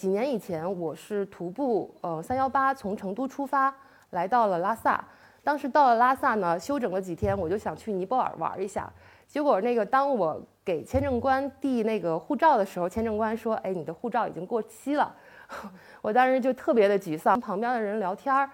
几年以前，我是徒步呃三幺八从成都出发，来到了拉萨。当时到了拉萨呢，休整了几天，我就想去尼泊尔玩一下。结果那个当我给签证官递那个护照的时候，签证官说：“哎，你的护照已经过期了。”我当时就特别的沮丧。旁边的人聊天儿，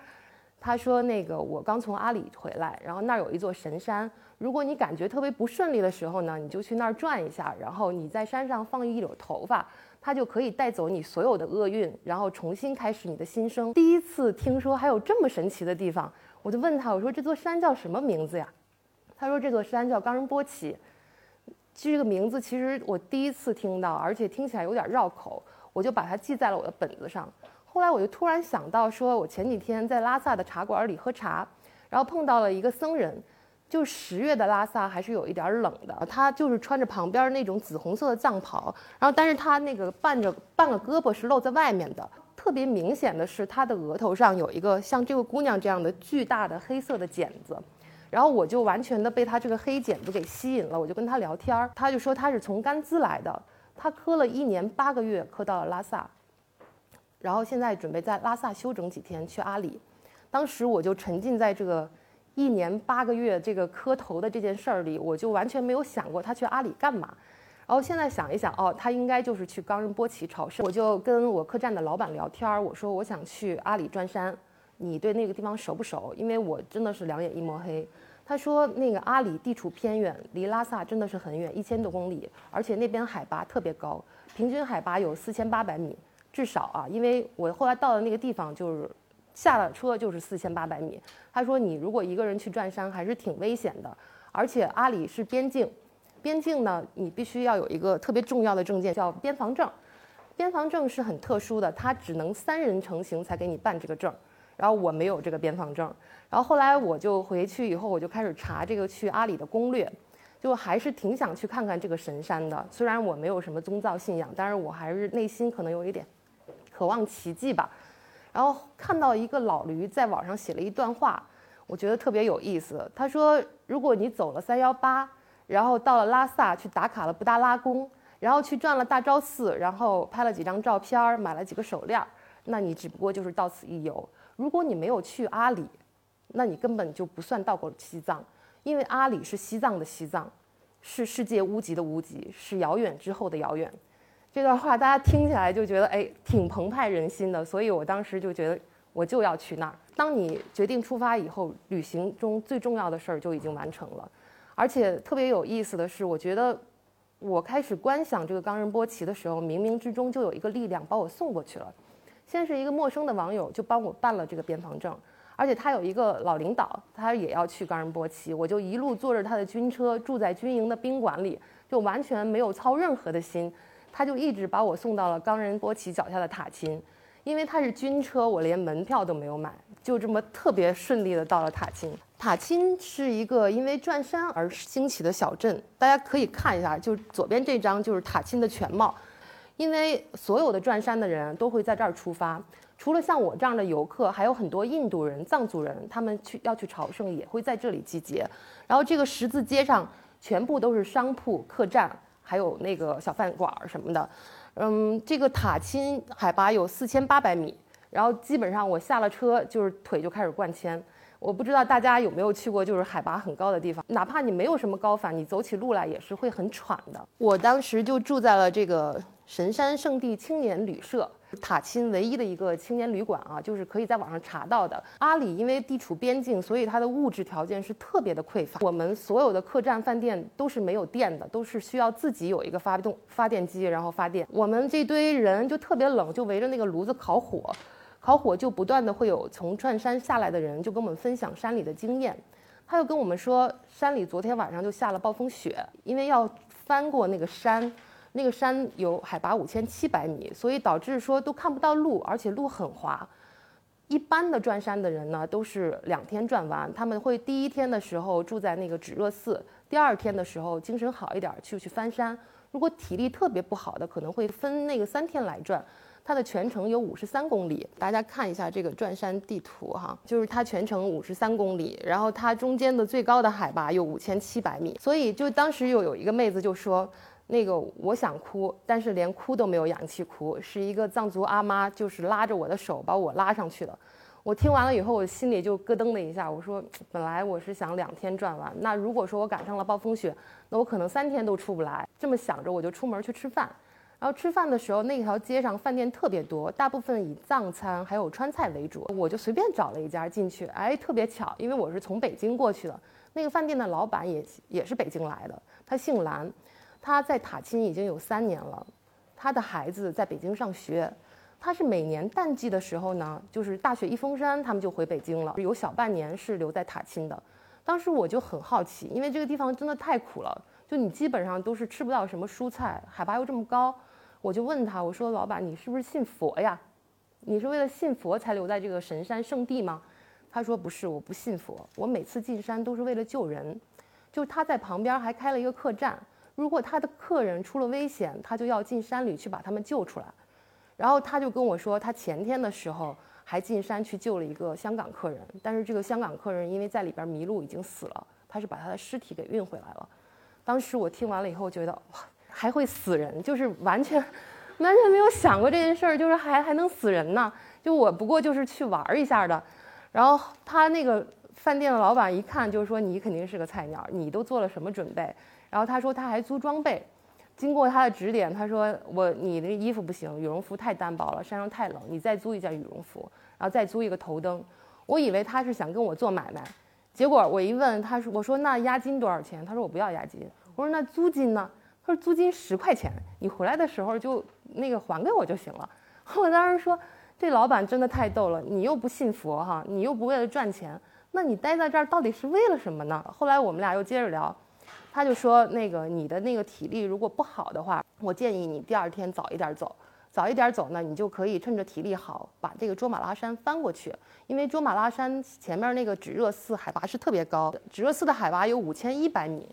他说：“那个我刚从阿里回来，然后那儿有一座神山。如果你感觉特别不顺利的时候呢，你就去那儿转一下，然后你在山上放一绺头发，它就可以带走你所有的厄运，然后重新开始你的新生。”第一次听说还有这么神奇的地方。我就问他，我说这座山叫什么名字呀？他说这座山叫冈仁波齐。这个名字其实我第一次听到，而且听起来有点绕口，我就把它记在了我的本子上。后来我就突然想到，说我前几天在拉萨的茶馆里喝茶，然后碰到了一个僧人，就十月的拉萨还是有一点冷的，他就是穿着旁边那种紫红色的藏袍，然后但是他那个半着半个胳膊是露在外面的。特别明显的是，他的额头上有一个像这个姑娘这样的巨大的黑色的茧子，然后我就完全的被他这个黑茧子给吸引了，我就跟他聊天儿，他就说他是从甘孜来的，他磕了一年八个月，磕到了拉萨，然后现在准备在拉萨休整几天去阿里。当时我就沉浸在这个一年八个月这个磕头的这件事儿里，我就完全没有想过他去阿里干嘛。然后现在想一想，哦，他应该就是去冈仁波齐朝圣。我就跟我客栈的老板聊天儿，我说我想去阿里转山，你对那个地方熟不熟？因为我真的是两眼一抹黑。他说那个阿里地处偏远，离拉萨真的是很远，一千多公里，而且那边海拔特别高，平均海拔有四千八百米，至少啊，因为我后来到了那个地方，就是下了车就是四千八百米。他说你如果一个人去转山还是挺危险的，而且阿里是边境。边境呢，你必须要有一个特别重要的证件，叫边防证。边防证是很特殊的，它只能三人成行才给你办这个证。然后我没有这个边防证。然后后来我就回去以后，我就开始查这个去阿里的攻略，就还是挺想去看看这个神山的。虽然我没有什么宗教信仰，但是我还是内心可能有一点渴望奇迹吧。然后看到一个老驴在网上写了一段话，我觉得特别有意思。他说：“如果你走了三幺八。”然后到了拉萨去打卡了布达拉宫，然后去转了大昭寺，然后拍了几张照片，买了几个手链。那你只不过就是到此一游。如果你没有去阿里，那你根本就不算到过西藏，因为阿里是西藏的西藏，是世界屋脊的屋脊，是遥远之后的遥远。这段话大家听起来就觉得哎挺澎湃人心的，所以我当时就觉得我就要去那儿。当你决定出发以后，旅行中最重要的事儿就已经完成了。而且特别有意思的是，我觉得我开始观想这个冈仁波齐的时候，冥冥之中就有一个力量把我送过去了。先是一个陌生的网友就帮我办了这个边防证，而且他有一个老领导，他也要去冈仁波齐，我就一路坐着他的军车，住在军营的宾馆里，就完全没有操任何的心，他就一直把我送到了冈仁波齐脚下的塔钦。因为他是军车，我连门票都没有买，就这么特别顺利的到了塔钦。塔钦是一个因为转山而兴起的小镇，大家可以看一下，就左边这张就是塔钦的全貌。因为所有的转山的人都会在这儿出发，除了像我这样的游客，还有很多印度人、藏族人，他们去要去朝圣也会在这里集结。然后这个十字街上全部都是商铺、客栈，还有那个小饭馆什么的。嗯，这个塔钦海拔有四千八百米，然后基本上我下了车就是腿就开始灌铅。我不知道大家有没有去过，就是海拔很高的地方，哪怕你没有什么高反，你走起路来也是会很喘的。我当时就住在了这个神山圣地青年旅社。塔钦唯一的一个青年旅馆啊，就是可以在网上查到的。阿里因为地处边境，所以它的物质条件是特别的匮乏。我们所有的客栈、饭店都是没有电的，都是需要自己有一个发动发电机，然后发电。我们这堆人就特别冷，就围着那个炉子烤火，烤火就不断的会有从转山下来的人就跟我们分享山里的经验。他又跟我们说，山里昨天晚上就下了暴风雪，因为要翻过那个山。那个山有海拔五千七百米，所以导致说都看不到路，而且路很滑。一般的转山的人呢，都是两天转完。他们会第一天的时候住在那个止热寺，第二天的时候精神好一点去去翻山。如果体力特别不好的，可能会分那个三天来转。它的全程有五十三公里，大家看一下这个转山地图哈，就是它全程五十三公里，然后它中间的最高的海拔有五千七百米。所以就当时又有一个妹子就说。那个我想哭，但是连哭都没有氧气哭，是一个藏族阿妈，就是拉着我的手把我拉上去的。我听完了以后，我心里就咯噔了一下。我说，本来我是想两天转完，那如果说我赶上了暴风雪，那我可能三天都出不来。这么想着，我就出门去吃饭。然后吃饭的时候，那条街上饭店特别多，大部分以藏餐还有川菜为主。我就随便找了一家进去，哎，特别巧，因为我是从北京过去的，那个饭店的老板也也是北京来的，他姓兰。他在塔钦已经有三年了，他的孩子在北京上学，他是每年淡季的时候呢，就是大雪一封山，他们就回北京了，有小半年是留在塔钦的。当时我就很好奇，因为这个地方真的太苦了，就你基本上都是吃不到什么蔬菜，海拔又这么高，我就问他，我说老板，你是不是信佛呀？你是为了信佛才留在这个神山圣地吗？他说不是，我不信佛，我每次进山都是为了救人，就他在旁边还开了一个客栈。如果他的客人出了危险，他就要进山里去把他们救出来。然后他就跟我说，他前天的时候还进山去救了一个香港客人，但是这个香港客人因为在里边迷路已经死了，他是把他的尸体给运回来了。当时我听完了以后觉得，哇，还会死人，就是完全完全没有想过这件事儿，就是还还能死人呢。就我不过就是去玩一下的。然后他那个饭店的老板一看，就是说你肯定是个菜鸟，你都做了什么准备？然后他说他还租装备，经过他的指点，他说我你的衣服不行，羽绒服太单薄了，山上太冷，你再租一件羽绒服，然后再租一个头灯。我以为他是想跟我做买卖，结果我一问，他说我说那押金多少钱？他说我不要押金。我说那租金呢？他说租金十块钱，你回来的时候就那个还给我就行了。我当时说这老板真的太逗了，你又不信佛哈，你又不为了赚钱，那你待在这儿到底是为了什么呢？后来我们俩又接着聊。他就说：“那个你的那个体力如果不好的话，我建议你第二天早一点走。早一点走呢，你就可以趁着体力好，把这个卓玛拉山翻过去。因为卓玛拉山前面那个止热寺海拔是特别高，止热寺的海拔有五千一百米。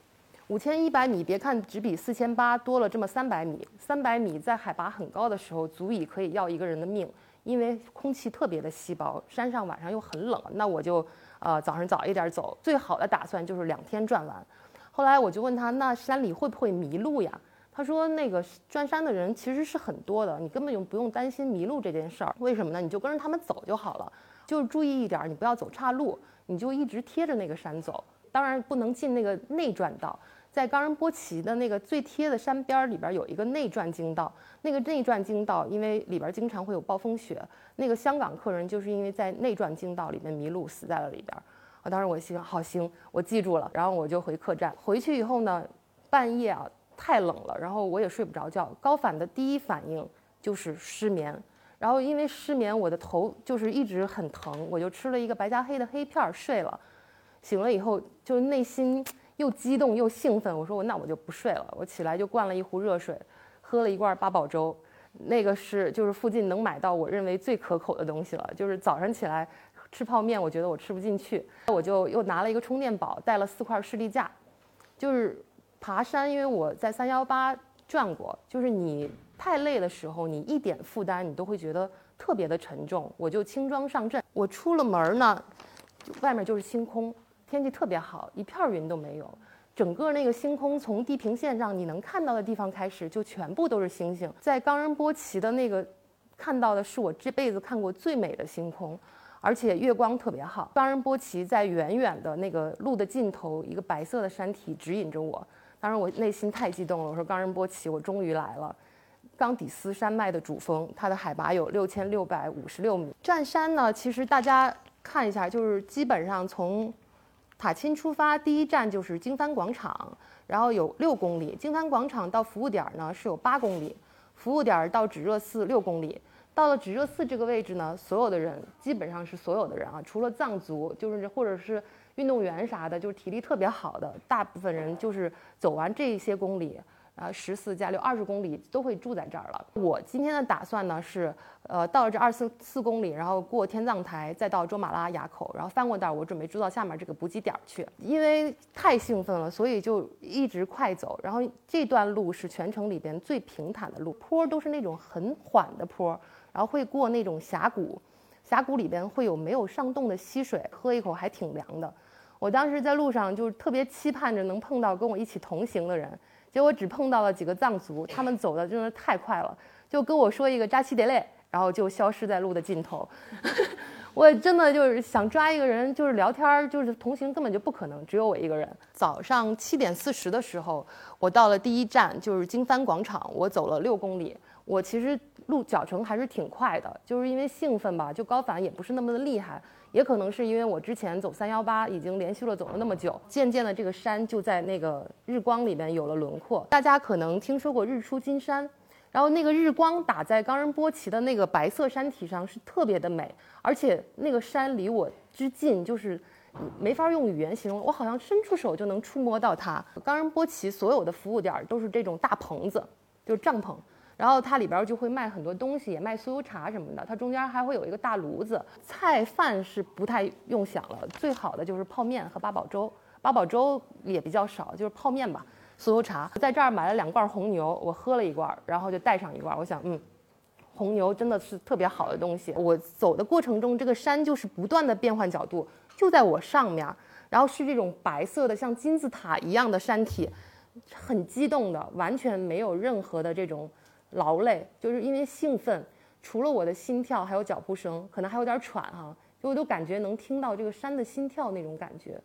五千一百米，别看只比四千八多了这么三百米，三百米在海拔很高的时候，足以可以要一个人的命。因为空气特别的稀薄，山上晚上又很冷，那我就呃早上早一点走。最好的打算就是两天转完。”后来我就问他，那山里会不会迷路呀？他说，那个转山的人其实是很多的，你根本就不用担心迷路这件事儿。为什么呢？你就跟着他们走就好了，就是注意一点，你不要走岔路，你就一直贴着那个山走。当然不能进那个内转道，在冈仁波齐的那个最贴的山边儿里边有一个内转经道，那个内转经道因为里边经常会有暴风雪，那个香港客人就是因为在内转经道里面迷路死在了里边。啊，当时我心好行，我记住了，然后我就回客栈。回去以后呢，半夜啊太冷了，然后我也睡不着觉。高反的第一反应就是失眠，然后因为失眠，我的头就是一直很疼，我就吃了一个白加黑的黑片睡了。醒了以后，就内心又激动又兴奋，我说我那我就不睡了。我起来就灌了一壶热水，喝了一罐八宝粥，那个是就是附近能买到我认为最可口的东西了，就是早上起来。吃泡面，我觉得我吃不进去，我就又拿了一个充电宝，带了四块士力架，就是爬山，因为我在三幺八转过，就是你太累的时候，你一点负担你都会觉得特别的沉重，我就轻装上阵。我出了门呢，外面就是星空，天气特别好，一片云都没有，整个那个星空从地平线上你能看到的地方开始，就全部都是星星。在冈仁波齐的那个看到的是我这辈子看过最美的星空。而且月光特别好，冈仁波齐在远远的那个路的尽头，一个白色的山体指引着我。当时我内心太激动了，我说冈仁波齐，我终于来了。冈底斯山脉的主峰，它的海拔有六千六百五十六米。站山呢，其实大家看一下，就是基本上从塔钦出发，第一站就是经幡广场，然后有六公里。经幡广场到服务点呢是有八公里，服务点到止热寺六公里。到了止热寺这个位置呢，所有的人基本上是所有的人啊，除了藏族，就是或者是运动员啥的，就是体力特别好的，大部分人就是走完这些公里，啊，十四加六二十公里都会住在这儿了。我今天的打算呢是，呃，到了这二四四公里，然后过天葬台，再到卓玛拉垭口，然后翻过道，我准备住到下面这个补给点去。因为太兴奋了，所以就一直快走。然后这段路是全程里边最平坦的路，坡都是那种很缓的坡。然后会过那种峡谷，峡谷里边会有没有上冻的溪水，喝一口还挺凉的。我当时在路上就是特别期盼着能碰到跟我一起同行的人，结果只碰到了几个藏族，他们走的真的太快了，就跟我说一个扎西德勒，然后就消失在路的尽头。我真的就是想抓一个人，就是聊天儿，就是同行根本就不可能，只有我一个人。早上七点四十的时候，我到了第一站，就是经幡广场，我走了六公里。我其实路脚程还是挺快的，就是因为兴奋吧，就高反也不是那么的厉害，也可能是因为我之前走三幺八已经连续了走了那么久，渐渐的这个山就在那个日光里面有了轮廓。大家可能听说过日出金山。然后那个日光打在冈仁波齐的那个白色山体上是特别的美，而且那个山离我之近，就是没法用语言形容，我好像伸出手就能触摸到它。冈仁波齐所有的服务点都是这种大棚子，就是帐篷，然后它里边就会卖很多东西，也卖酥油茶什么的。它中间还会有一个大炉子，菜饭是不太用想了，最好的就是泡面和八宝粥，八宝粥也比较少，就是泡面吧。酥油茶，在这儿买了两罐红牛，我喝了一罐，然后就带上一罐。我想，嗯，红牛真的是特别好的东西。我走的过程中，这个山就是不断的变换角度，就在我上面，然后是这种白色的像金字塔一样的山体，很激动的，完全没有任何的这种劳累，就是因为兴奋，除了我的心跳还有脚步声，可能还有点喘哈，就我都感觉能听到这个山的心跳那种感觉。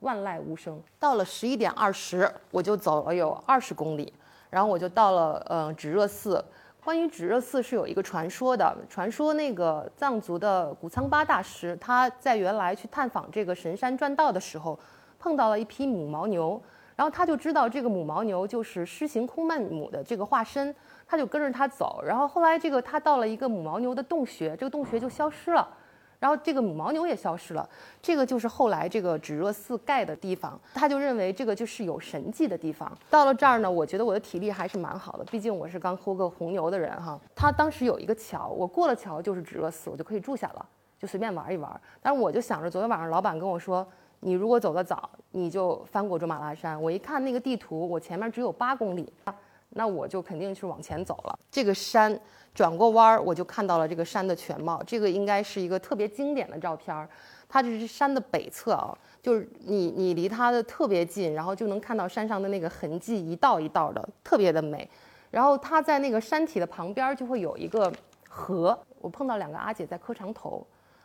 万籁无声。到了十一点二十，我就走了有二十公里，然后我就到了呃止热寺。关于止热寺是有一个传说的，传说那个藏族的古仓巴大师，他在原来去探访这个神山转道的时候，碰到了一匹母牦牛，然后他就知道这个母牦牛就是狮形空曼母的这个化身，他就跟着他走，然后后来这个他到了一个母牦牛的洞穴，这个洞穴就消失了。然后这个母牦牛也消失了，这个就是后来这个止热寺盖的地方，他就认为这个就是有神迹的地方。到了这儿呢，我觉得我的体力还是蛮好的，毕竟我是刚喝过红牛的人哈。他当时有一个桥，我过了桥就是止热寺，我就可以住下了，就随便玩一玩。但是我就想着，昨天晚上老板跟我说，你如果走得早，你就翻过珠马拉山。我一看那个地图，我前面只有八公里，那我就肯定是往前走了。这个山。转过弯儿，我就看到了这个山的全貌。这个应该是一个特别经典的照片儿。它这是山的北侧啊，就是你你离它的特别近，然后就能看到山上的那个痕迹，一道一道的，特别的美。然后它在那个山体的旁边就会有一个河。我碰到两个阿姐在磕长头。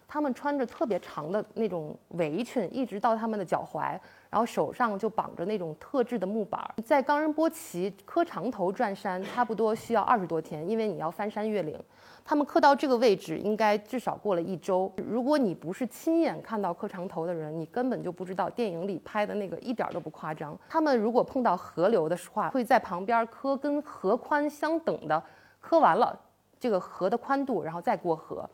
他们穿着特别长的那种围裙，一直到他们的脚踝，然后手上就绑着那种特制的木板。在冈仁波齐磕长头转山，差不多需要二十多天，因为你要翻山越岭。他们磕到这个位置，应该至少过了一周。如果你不是亲眼看到磕长头的人，你根本就不知道电影里拍的那个一点都不夸张。他们如果碰到河流的话，会在旁边磕跟河宽相等的，磕完了这个河的宽度，然后再过河。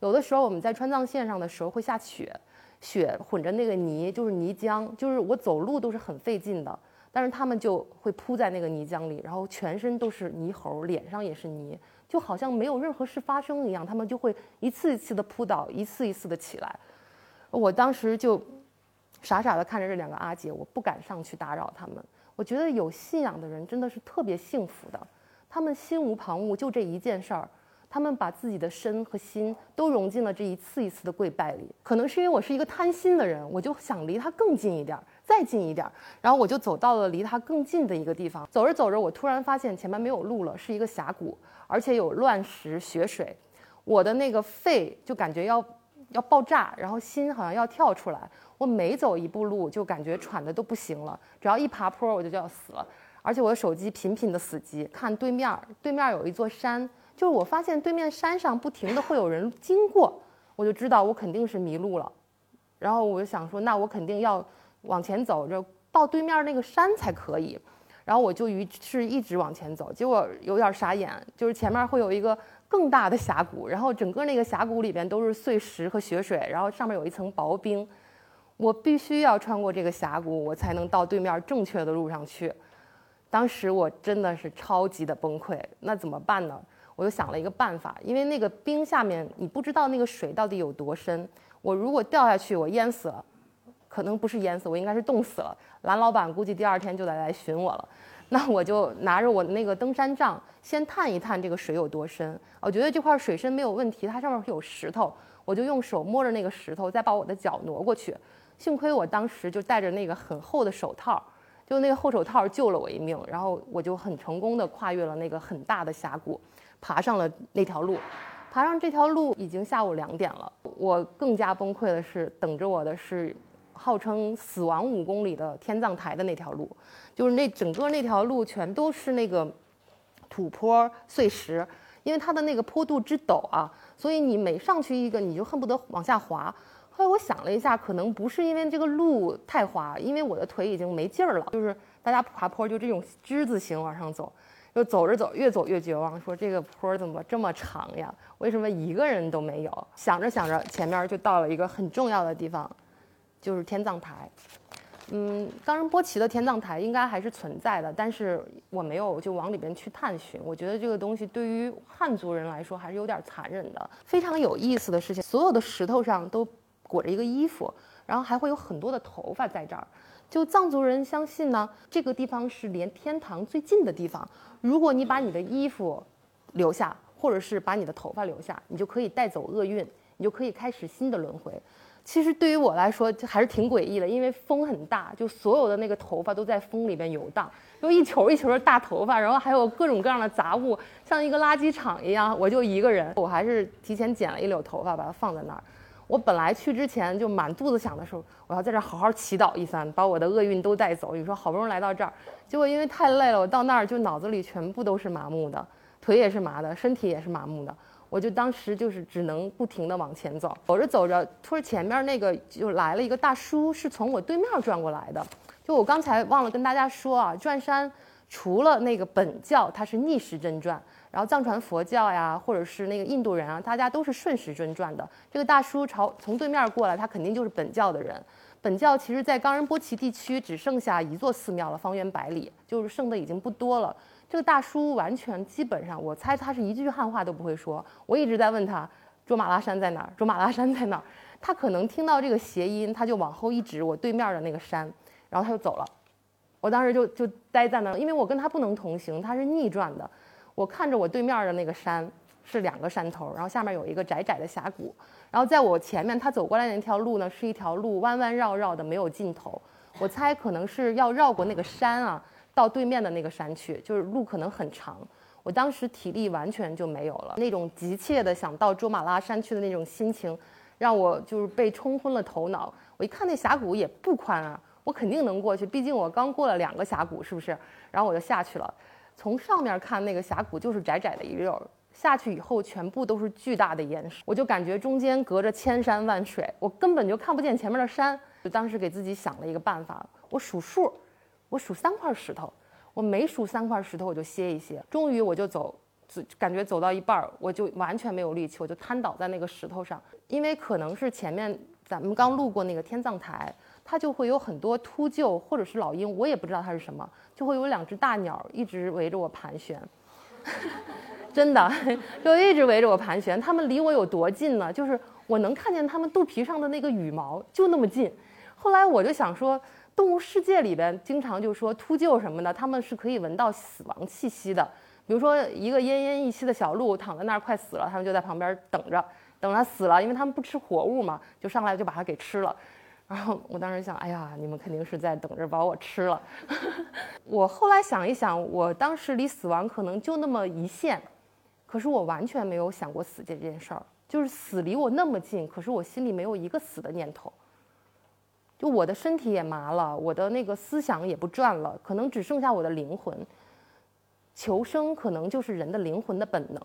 有的时候我们在川藏线上的时候会下雪，雪混着那个泥，就是泥浆，就是我走路都是很费劲的。但是他们就会扑在那个泥浆里，然后全身都是泥猴，脸上也是泥，就好像没有任何事发生一样。他们就会一次一次的扑倒，一次一次的起来。我当时就傻傻的看着这两个阿姐，我不敢上去打扰他们。我觉得有信仰的人真的是特别幸福的，他们心无旁骛，就这一件事儿。他们把自己的身和心都融进了这一次一次的跪拜里。可能是因为我是一个贪心的人，我就想离他更近一点，再近一点。然后我就走到了离他更近的一个地方。走着走着，我突然发现前面没有路了，是一个峡谷，而且有乱石雪水。我的那个肺就感觉要要爆炸，然后心好像要跳出来。我每走一步路就感觉喘的都不行了，只要一爬坡我就就要死了。而且我的手机频频的死机，看对面，对面有一座山。就是我发现对面山上不停的会有人经过，我就知道我肯定是迷路了，然后我就想说，那我肯定要往前走着到对面那个山才可以，然后我就于是一直往前走，结果有点傻眼，就是前面会有一个更大的峡谷，然后整个那个峡谷里边都是碎石和雪水，然后上面有一层薄冰，我必须要穿过这个峡谷，我才能到对面正确的路上去。当时我真的是超级的崩溃，那怎么办呢？我就想了一个办法，因为那个冰下面你不知道那个水到底有多深。我如果掉下去，我淹死了，可能不是淹死，我应该是冻死了。蓝老板估计第二天就得来寻我了。那我就拿着我的那个登山杖，先探一探这个水有多深。我觉得这块水深没有问题，它上面有石头，我就用手摸着那个石头，再把我的脚挪过去。幸亏我当时就戴着那个很厚的手套，就那个厚手套救了我一命，然后我就很成功的跨越了那个很大的峡谷，爬上了那条路。爬上这条路已经下午两点了，我更加崩溃的是，等着我的是号称死亡五公里的天葬台的那条路，就是那整个那条路全都是那个土坡碎石，因为它的那个坡度之陡啊，所以你每上去一个，你就恨不得往下滑。后来我想了一下，可能不是因为这个路太滑，因为我的腿已经没劲儿了。就是大家爬坡就这种之字形往上走，就走着走越走越绝望，说这个坡怎么这么长呀？为什么一个人都没有？想着想着，前面就到了一个很重要的地方，就是天葬台。嗯，冈仁波齐的天葬台应该还是存在的，但是我没有就往里边去探寻。我觉得这个东西对于汉族人来说还是有点残忍的。非常有意思的事情，所有的石头上都。裹着一个衣服，然后还会有很多的头发在这儿。就藏族人相信呢，这个地方是连天堂最近的地方。如果你把你的衣服留下，或者是把你的头发留下，你就可以带走厄运，你就可以开始新的轮回。其实对于我来说，就还是挺诡异的，因为风很大，就所有的那个头发都在风里边游荡，就一球一球的大头发，然后还有各种各样的杂物，像一个垃圾场一样。我就一个人，我还是提前剪了一绺头发，把它放在那儿。我本来去之前就满肚子想的时候，我要在这儿好好祈祷一番，把我的厄运都带走。你说好不容易来到这儿，结果因为太累了，我到那儿就脑子里全部都是麻木的，腿也是麻的，身体也是麻木的。我就当时就是只能不停地往前走，走着走着，突然前面那个就来了一个大叔，是从我对面转过来的。就我刚才忘了跟大家说啊，转山除了那个本教，它是逆时针转。然后藏传佛教呀，或者是那个印度人啊，大家都是顺时针转的。这个大叔朝从对面过来，他肯定就是本教的人。本教其实，在冈仁波齐地区只剩下一座寺庙了，方圆百里就是剩的已经不多了。这个大叔完全基本上，我猜他是一句汉话都不会说。我一直在问他，卓玛拉山在哪儿？卓玛拉山在哪儿？他可能听到这个谐音，他就往后一指我对面的那个山，然后他就走了。我当时就就呆在那儿，因为我跟他不能同行，他是逆转的。我看着我对面的那个山是两个山头，然后下面有一个窄窄的峡谷，然后在我前面他走过来那条路呢是一条路弯弯绕绕的没有尽头，我猜可能是要绕过那个山啊，到对面的那个山去，就是路可能很长。我当时体力完全就没有了，那种急切的想到卓玛拉山去的那种心情，让我就是被冲昏了头脑。我一看那峡谷也不宽啊，我肯定能过去，毕竟我刚过了两个峡谷，是不是？然后我就下去了。从上面看，那个峡谷就是窄窄的一溜儿，下去以后全部都是巨大的岩石，我就感觉中间隔着千山万水，我根本就看不见前面的山。就当时给自己想了一个办法，我数数，我数三块石头，我每数三块石头我就歇一歇。终于我就走，感觉走到一半儿，我就完全没有力气，我就瘫倒在那个石头上，因为可能是前面咱们刚路过那个天葬台。它就会有很多秃鹫或者是老鹰，我也不知道它是什么，就会有两只大鸟一直围着我盘旋，真的就一直围着我盘旋。它们离我有多近呢？就是我能看见它们肚皮上的那个羽毛，就那么近。后来我就想说，动物世界里边经常就说秃鹫什么的，它们是可以闻到死亡气息的。比如说一个奄奄一息的小鹿躺在那儿快死了，它们就在旁边等着，等它死了，因为它们不吃活物嘛，就上来就把它给吃了。然后我当时想，哎呀，你们肯定是在等着把我吃了。我后来想一想，我当时离死亡可能就那么一线，可是我完全没有想过死这件事儿，就是死离我那么近，可是我心里没有一个死的念头。就我的身体也麻了，我的那个思想也不转了，可能只剩下我的灵魂。求生可能就是人的灵魂的本能，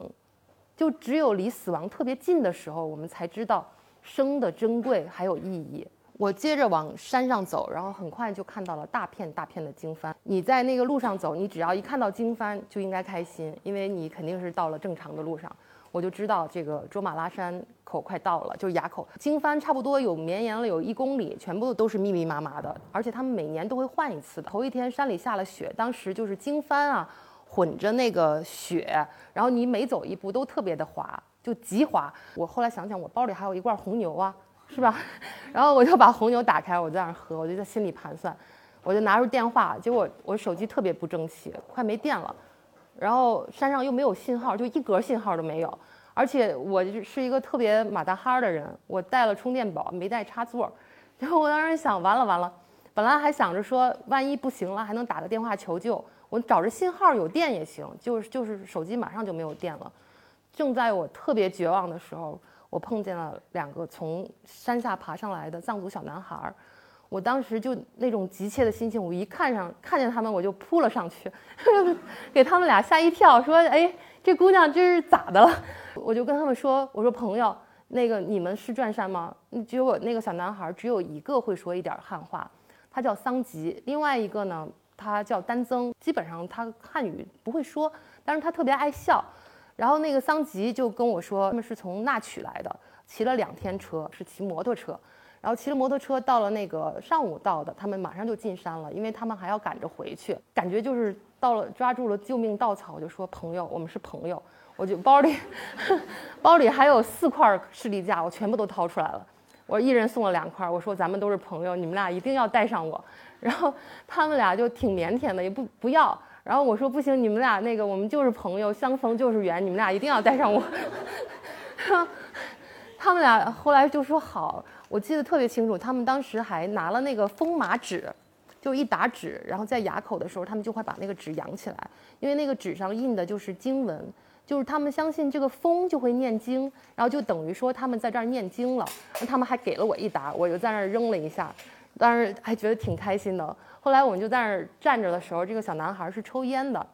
就只有离死亡特别近的时候，我们才知道生的珍贵还有意义。我接着往山上走，然后很快就看到了大片大片的经幡。你在那个路上走，你只要一看到经幡就应该开心，因为你肯定是到了正常的路上。我就知道这个卓玛拉山口快到了，就是垭口。经幡差不多有绵延了有一公里，全部都是密密麻麻的，而且他们每年都会换一次的。头一天山里下了雪，当时就是经幡啊混着那个雪，然后你每走一步都特别的滑，就极滑。我后来想想，我包里还有一罐红牛啊。是吧？然后我就把红牛打开，我在那儿喝，我就在心里盘算，我就拿出电话，结果我手机特别不争气，快没电了，然后山上又没有信号，就一格信号都没有，而且我是一个特别马大哈的人，我带了充电宝，没带插座，然后我当时想，完了完了，本来还想着说，万一不行了，还能打个电话求救。我找着信号有电也行，就是就是手机马上就没有电了。正在我特别绝望的时候，我碰见了两个从山下爬上来的藏族小男孩儿。我当时就那种急切的心情，我一看上看见他们，我就扑了上去，给他们俩吓一跳，说：“哎，这姑娘这是咋的了？”我就跟他们说：“我说朋友，那个你们是转山吗？”结果那个小男孩只有一个会说一点汉话，他叫桑吉，另外一个呢，他叫丹增，基本上他汉语不会说，但是他特别爱笑。然后那个桑吉就跟我说，他们是从那曲来的，骑了两天车，是骑摩托车。然后骑着摩托车到了那个上午到的，他们马上就进山了，因为他们还要赶着回去，感觉就是到了抓住了救命稻草，我就说朋友，我们是朋友，我就包里 包里还有四块士力架，我全部都掏出来了，我一人送了两块，我说咱们都是朋友，你们俩一定要带上我，然后他们俩就挺腼腆的，也不不要，然后我说不行，你们俩那个我们就是朋友，相逢就是缘，你们俩一定要带上我，他们俩后来就说好。我记得特别清楚，他们当时还拿了那个风马纸，就一沓纸，然后在垭口的时候，他们就会把那个纸扬起来，因为那个纸上印的就是经文，就是他们相信这个风就会念经，然后就等于说他们在这儿念经了。他们还给了我一沓，我就在那儿扔了一下，当时还觉得挺开心的。后来我们就在那儿站着的时候，这个小男孩是抽烟的，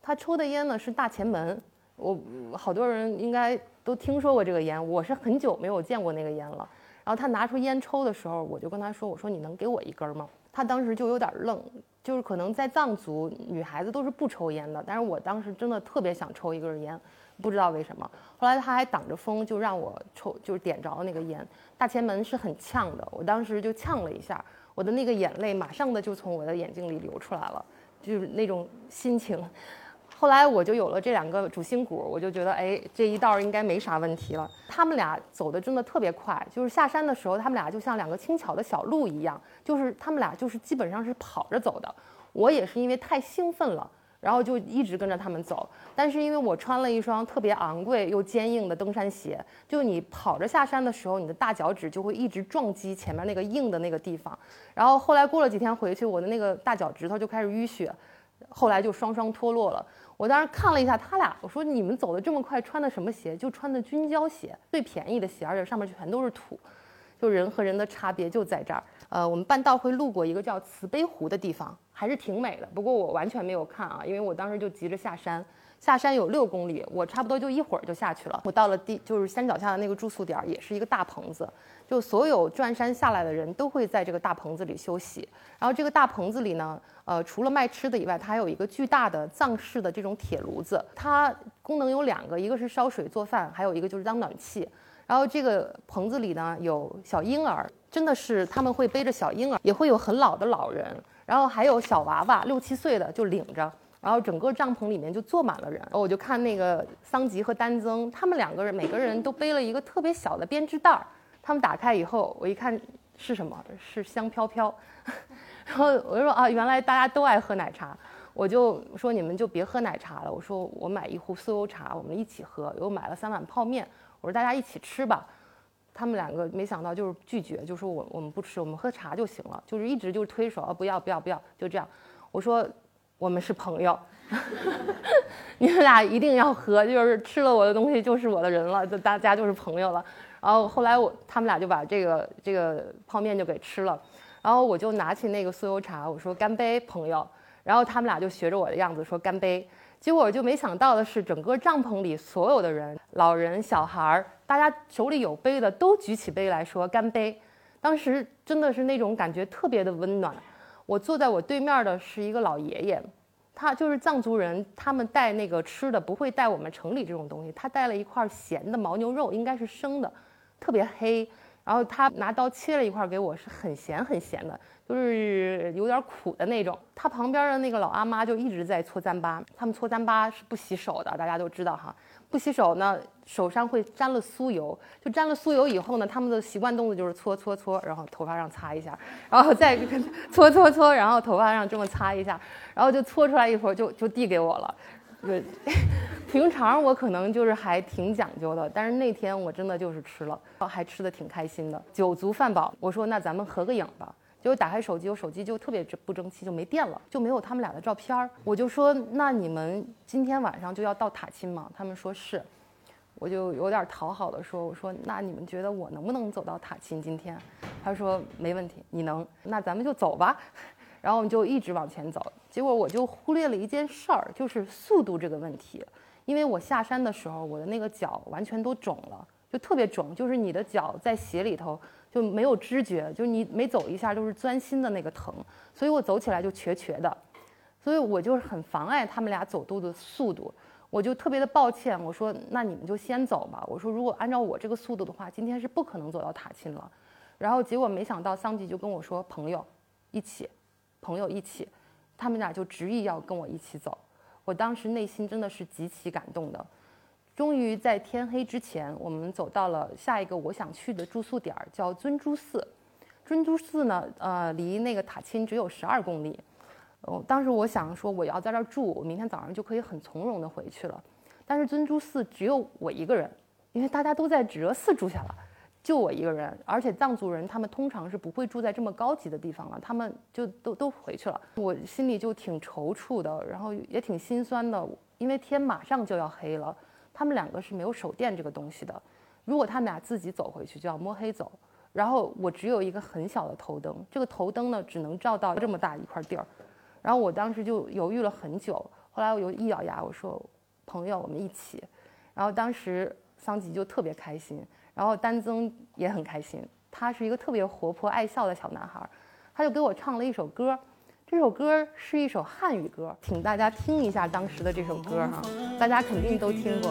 他抽的烟呢是大前门，我好多人应该都听说过这个烟，我是很久没有见过那个烟了。然后他拿出烟抽的时候，我就跟他说：“我说你能给我一根吗？”他当时就有点愣，就是可能在藏族女孩子都是不抽烟的，但是我当时真的特别想抽一根烟，不知道为什么。后来他还挡着风，就让我抽，就是点着那个烟。大前门是很呛的，我当时就呛了一下，我的那个眼泪马上的就从我的眼睛里流出来了，就是那种心情。后来我就有了这两个主心骨，我就觉得，哎，这一道应该没啥问题了。他们俩走的真的特别快，就是下山的时候，他们俩就像两个轻巧的小鹿一样，就是他们俩就是基本上是跑着走的。我也是因为太兴奋了，然后就一直跟着他们走。但是因为我穿了一双特别昂贵又坚硬的登山鞋，就你跑着下山的时候，你的大脚趾就会一直撞击前面那个硬的那个地方。然后后来过了几天回去，我的那个大脚趾头就开始淤血，后来就双双脱落了。我当时看了一下他俩，我说你们走的这么快，穿的什么鞋？就穿的军胶鞋，最便宜的鞋，而且上面全都是土，就人和人的差别就在这儿。呃，我们半道会路过一个叫慈悲湖的地方，还是挺美的。不过我完全没有看啊，因为我当时就急着下山。下山有六公里，我差不多就一会儿就下去了。我到了地，就是山脚下的那个住宿点，也是一个大棚子，就所有转山下来的人都会在这个大棚子里休息。然后这个大棚子里呢，呃，除了卖吃的以外，它还有一个巨大的藏式的这种铁炉子，它功能有两个，一个是烧水做饭，还有一个就是当暖气。然后这个棚子里呢有小婴儿，真的是他们会背着小婴儿，也会有很老的老人，然后还有小娃娃，六七岁的就领着。然后整个帐篷里面就坐满了人，我就看那个桑吉和丹增，他们两个人每个人都背了一个特别小的编织袋儿。他们打开以后，我一看是什么？是香飘飘。然后我就说啊，原来大家都爱喝奶茶。我就说你们就别喝奶茶了，我说我买一壶酥油茶，我们一起喝。又买了三碗泡面，我说大家一起吃吧。他们两个没想到就是拒绝，就说我我们不吃，我们喝茶就行了，就是一直就是推手啊，不要不要不要，就这样。我说。我们是朋友，你们俩一定要喝，就是吃了我的东西就是我的人了，就大家就是朋友了。然后后来我他们俩就把这个这个泡面就给吃了，然后我就拿起那个酥油茶，我说干杯，朋友。然后他们俩就学着我的样子说干杯。结果我就没想到的是，整个帐篷里所有的人，老人、小孩儿，大家手里有杯的都举起杯来说干杯。当时真的是那种感觉特别的温暖。我坐在我对面的是一个老爷爷，他就是藏族人，他们带那个吃的不会带我们城里这种东西，他带了一块咸的牦牛肉，应该是生的，特别黑，然后他拿刀切了一块给我，是很咸很咸的，就是有点苦的那种。他旁边的那个老阿妈就一直在搓糌粑，他们搓糌粑是不洗手的，大家都知道哈。不洗手呢，手上会沾了酥油，就沾了酥油以后呢，他们的习惯动作就是搓搓搓，然后头发上擦一下，然后再 搓搓搓，然后头发上这么擦一下，然后就搓出来一坨就就递给我了。对，平常我可能就是还挺讲究的，但是那天我真的就是吃了，还吃的挺开心的，酒足饭饱。我说那咱们合个影吧。结果打开手机，我手机就特别不争气，就没电了，就没有他们俩的照片。我就说，那你们今天晚上就要到塔钦吗？他们说是。我就有点讨好的说，我说那你们觉得我能不能走到塔钦今天？他说没问题，你能，那咱们就走吧。然后我们就一直往前走，结果我就忽略了一件事儿，就是速度这个问题。因为我下山的时候，我的那个脚完全都肿了，就特别肿，就是你的脚在鞋里头就没有知觉，就你每走一下都是钻心的那个疼，所以我走起来就瘸瘸的，所以我就是很妨碍他们俩走路的速度。我就特别的抱歉，我说那你们就先走吧。我说如果按照我这个速度的话，今天是不可能走到塔钦了。然后结果没想到桑吉就跟我说朋友一起，朋友一起，他们俩就执意要跟我一起走。我当时内心真的是极其感动的。终于在天黑之前，我们走到了下一个我想去的住宿点儿，叫尊珠寺。尊珠寺呢，呃，离那个塔钦只有十二公里。哦，当时我想说我要在这儿住，我明天早上就可以很从容的回去了。但是尊珠寺只有我一个人，因为大家都在止热寺住下了，就我一个人。而且藏族人他们通常是不会住在这么高级的地方了，他们就都都回去了。我心里就挺踌躇的，然后也挺心酸的，因为天马上就要黑了，他们两个是没有手电这个东西的。如果他们俩自己走回去，就要摸黑走。然后我只有一个很小的头灯，这个头灯呢，只能照到这么大一块地儿。然后我当时就犹豫了很久，后来我又一咬牙，我说：“朋友，我们一起。”然后当时桑吉就特别开心，然后丹增也很开心。他是一个特别活泼爱笑的小男孩，他就给我唱了一首歌。这首歌是一首汉语歌，请大家听一下当时的这首歌哈，大家肯定都听过。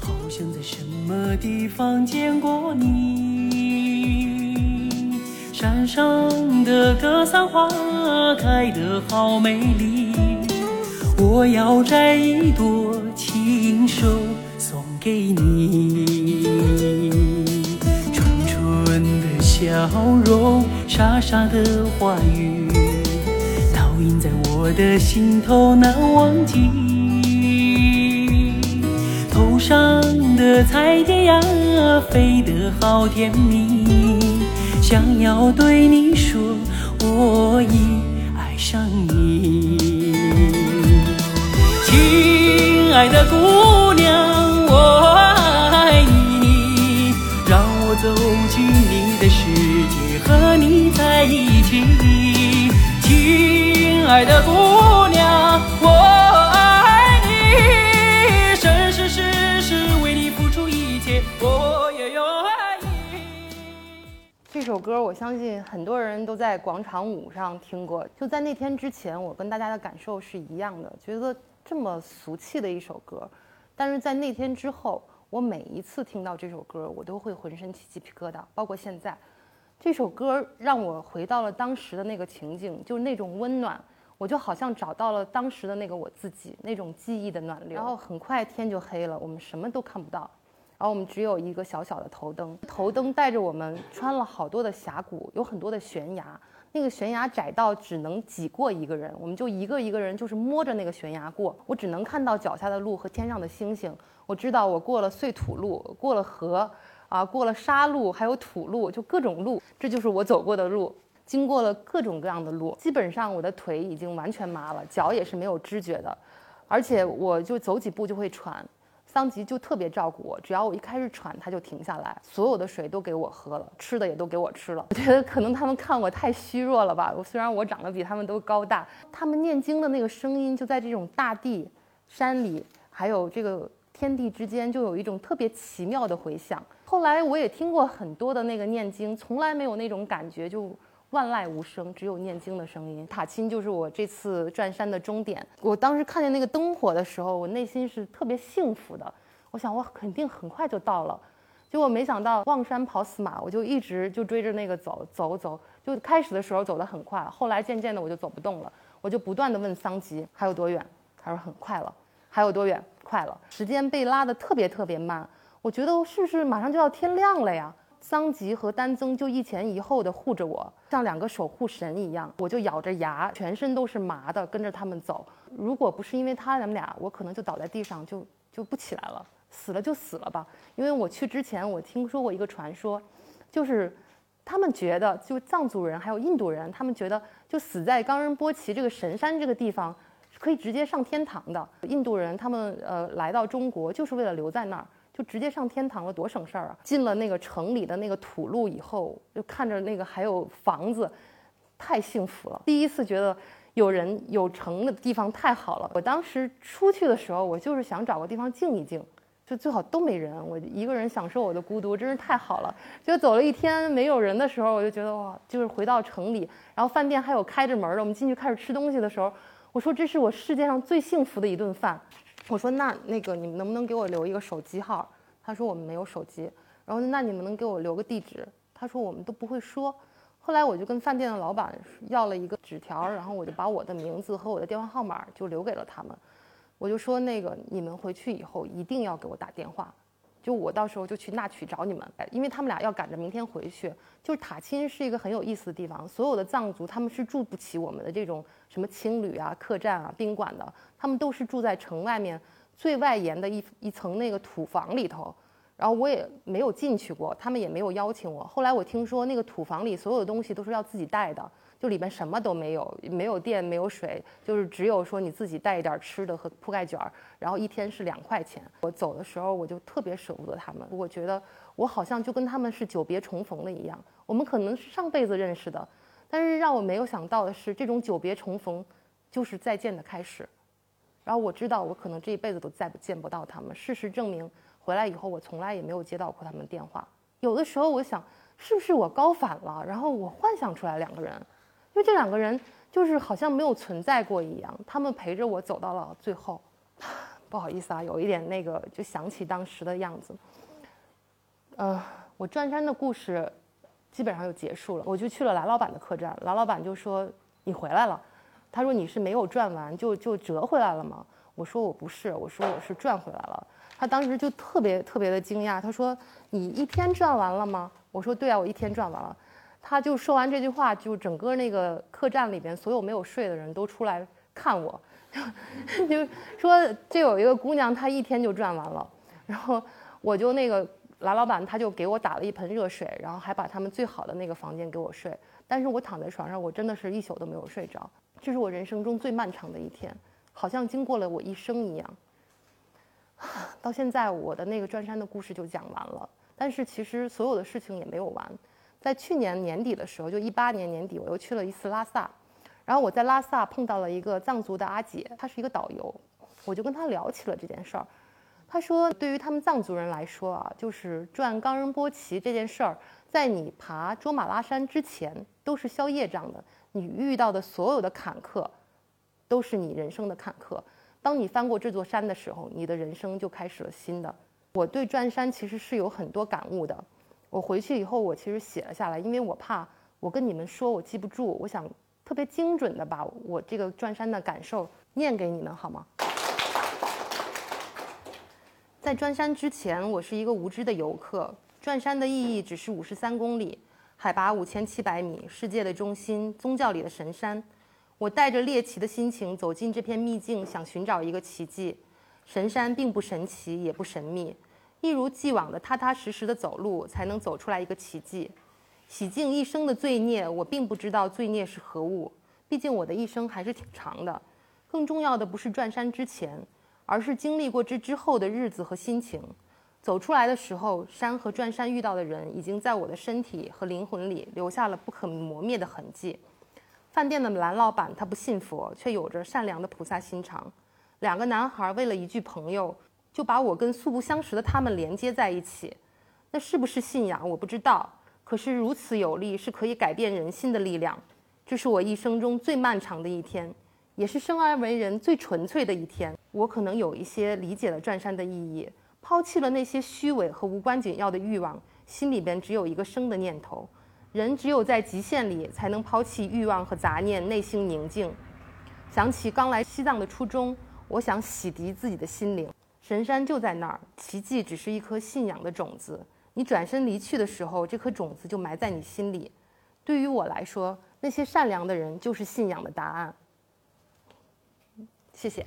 好像在什么地方见过你。山上的格桑花开得好美丽，我要摘一朵，亲手送给你。笑容，傻傻的话语，烙印在我的心头难忘记。头上的彩蝶呀，飞得好甜蜜。想要对你说，我已爱上你，亲爱的姑娘，我爱你，让我走在一起，亲爱的姑娘，我爱你，生生世世为你付出一切，我也愿意。这首歌我相信很多人都在广场舞上听过。就在那天之前，我跟大家的感受是一样的，觉得这么俗气的一首歌。但是在那天之后，我每一次听到这首歌，我都会浑身起鸡皮疙瘩。包括现在，这首歌让我回到了当时的那个情景，就是那种温暖，我就好像找到了当时的那个我自己，那种记忆的暖流。然后很快天就黑了，我们什么都看不到。然后我们只有一个小小的头灯，头灯带着我们穿了好多的峡谷，有很多的悬崖，那个悬崖窄到只能挤过一个人，我们就一个一个人就是摸着那个悬崖过，我只能看到脚下的路和天上的星星。我知道我过了碎土路，过了河，啊，过了沙路，还有土路，就各种路，这就是我走过的路，经过了各种各样的路，基本上我的腿已经完全麻了，脚也是没有知觉的，而且我就走几步就会喘。桑吉就特别照顾我，只要我一开始喘，他就停下来，所有的水都给我喝了，吃的也都给我吃了。我觉得可能他们看我太虚弱了吧。我虽然我长得比他们都高大，他们念经的那个声音就在这种大地、山里，还有这个天地之间，就有一种特别奇妙的回响。后来我也听过很多的那个念经，从来没有那种感觉，就。万籁无声，只有念经的声音。塔钦就是我这次转山的终点。我当时看见那个灯火的时候，我内心是特别幸福的。我想，我肯定很快就到了。结果没想到，望山跑死马，我就一直就追着那个走，走走。就开始的时候走得很快，后来渐渐的我就走不动了。我就不断的问桑吉还有多远，他说很快了。还有多远？快了。时间被拉得特别特别慢，我觉得是不是马上就要天亮了呀？桑吉和丹增就一前一后的护着我，像两个守护神一样。我就咬着牙，全身都是麻的，跟着他们走。如果不是因为他们俩，我可能就倒在地上，就就不起来了，死了就死了吧。因为我去之前，我听说过一个传说，就是他们觉得，就藏族人还有印度人，他们觉得就死在冈仁波齐这个神山这个地方，可以直接上天堂的。印度人他们呃来到中国就是为了留在那儿，就直接上天堂了，多省事儿啊！进了那个城里的那个土路以后，就看着那个还有房子，太幸福了。第一次觉得有人有城的地方太好了。我当时出去的时候，我就是想找个地方静一静。就最好都没人，我一个人享受我的孤独，真是太好了。就走了一天没有人的时候，我就觉得哇，就是回到城里，然后饭店还有开着门的，我们进去开始吃东西的时候，我说这是我世界上最幸福的一顿饭。我说那那个你们能不能给我留一个手机号？他说我们没有手机。然后那你们能给我留个地址？他说我们都不会说。后来我就跟饭店的老板要了一个纸条，然后我就把我的名字和我的电话号码就留给了他们。我就说那个，你们回去以后一定要给我打电话，就我到时候就去那曲找你们，因为他们俩要赶着明天回去。就是塔钦是一个很有意思的地方，所有的藏族他们是住不起我们的这种什么青旅啊、客栈啊、宾馆的，他们都是住在城外面最外沿的一一层那个土房里头。然后我也没有进去过，他们也没有邀请我。后来我听说那个土房里所有的东西都是要自己带的。就里边什么都没有，没有电，没有水，就是只有说你自己带一点吃的和铺盖卷儿，然后一天是两块钱。我走的时候，我就特别舍不得他们，我觉得我好像就跟他们是久别重逢了一样。我们可能是上辈子认识的，但是让我没有想到的是，这种久别重逢就是再见的开始。然后我知道我可能这一辈子都再见不到他们。事实证明，回来以后我从来也没有接到过他们电话。有的时候我想，是不是我高反了？然后我幻想出来两个人。因为这两个人就是好像没有存在过一样，他们陪着我走到了最后。不好意思啊，有一点那个，就想起当时的样子。呃，我转山的故事基本上就结束了，我就去了蓝老板的客栈，蓝老板就说：“你回来了。”他说：“你是没有转完就就折回来了吗？”我说：“我不是，我说我是转回来了。”他当时就特别特别的惊讶，他说：“你一天转完了吗？”我说：“对啊，我一天转完了。”他就说完这句话，就整个那个客栈里边所有没有睡的人都出来看我，就说这有一个姑娘，她一天就转完了。然后我就那个蓝老板他就给我打了一盆热水，然后还把他们最好的那个房间给我睡。但是我躺在床上，我真的是一宿都没有睡着。这是我人生中最漫长的一天，好像经过了我一生一样。到现在我的那个转山的故事就讲完了，但是其实所有的事情也没有完。在去年年底的时候，就一八年年底，我又去了一次拉萨，然后我在拉萨碰到了一个藏族的阿姐，她是一个导游，我就跟她聊起了这件事儿。她说，对于他们藏族人来说啊，就是转冈仁波齐这件事儿，在你爬卓玛拉山之前都是消业障的，你遇到的所有的坎坷，都是你人生的坎坷。当你翻过这座山的时候，你的人生就开始了新的。我对转山其实是有很多感悟的。我回去以后，我其实写了下来，因为我怕我跟你们说我记不住，我想特别精准的把我这个转山的感受念给你们，好吗？在转山之前，我是一个无知的游客。转山的意义只是五十三公里，海拔五千七百米，世界的中心，宗教里的神山。我带着猎奇的心情走进这片秘境，想寻找一个奇迹。神山并不神奇，也不神秘。一如既往的踏踏实实的走路，才能走出来一个奇迹。洗净一生的罪孽，我并不知道罪孽是何物。毕竟我的一生还是挺长的。更重要的不是转山之前，而是经历过这之后的日子和心情。走出来的时候，山和转山遇到的人，已经在我的身体和灵魂里留下了不可磨灭的痕迹。饭店的蓝老板他不信佛，却有着善良的菩萨心肠。两个男孩为了一句朋友。就把我跟素不相识的他们连接在一起，那是不是信仰？我不知道。可是如此有力，是可以改变人心的力量。这是我一生中最漫长的一天，也是生而为人最纯粹的一天。我可能有一些理解了转山的意义，抛弃了那些虚伪和无关紧要的欲望，心里边只有一个生的念头。人只有在极限里，才能抛弃欲望和杂念，内心宁静。想起刚来西藏的初衷，我想洗涤自己的心灵。神山就在那儿，奇迹只是一颗信仰的种子。你转身离去的时候，这颗种子就埋在你心里。对于我来说，那些善良的人就是信仰的答案。谢谢。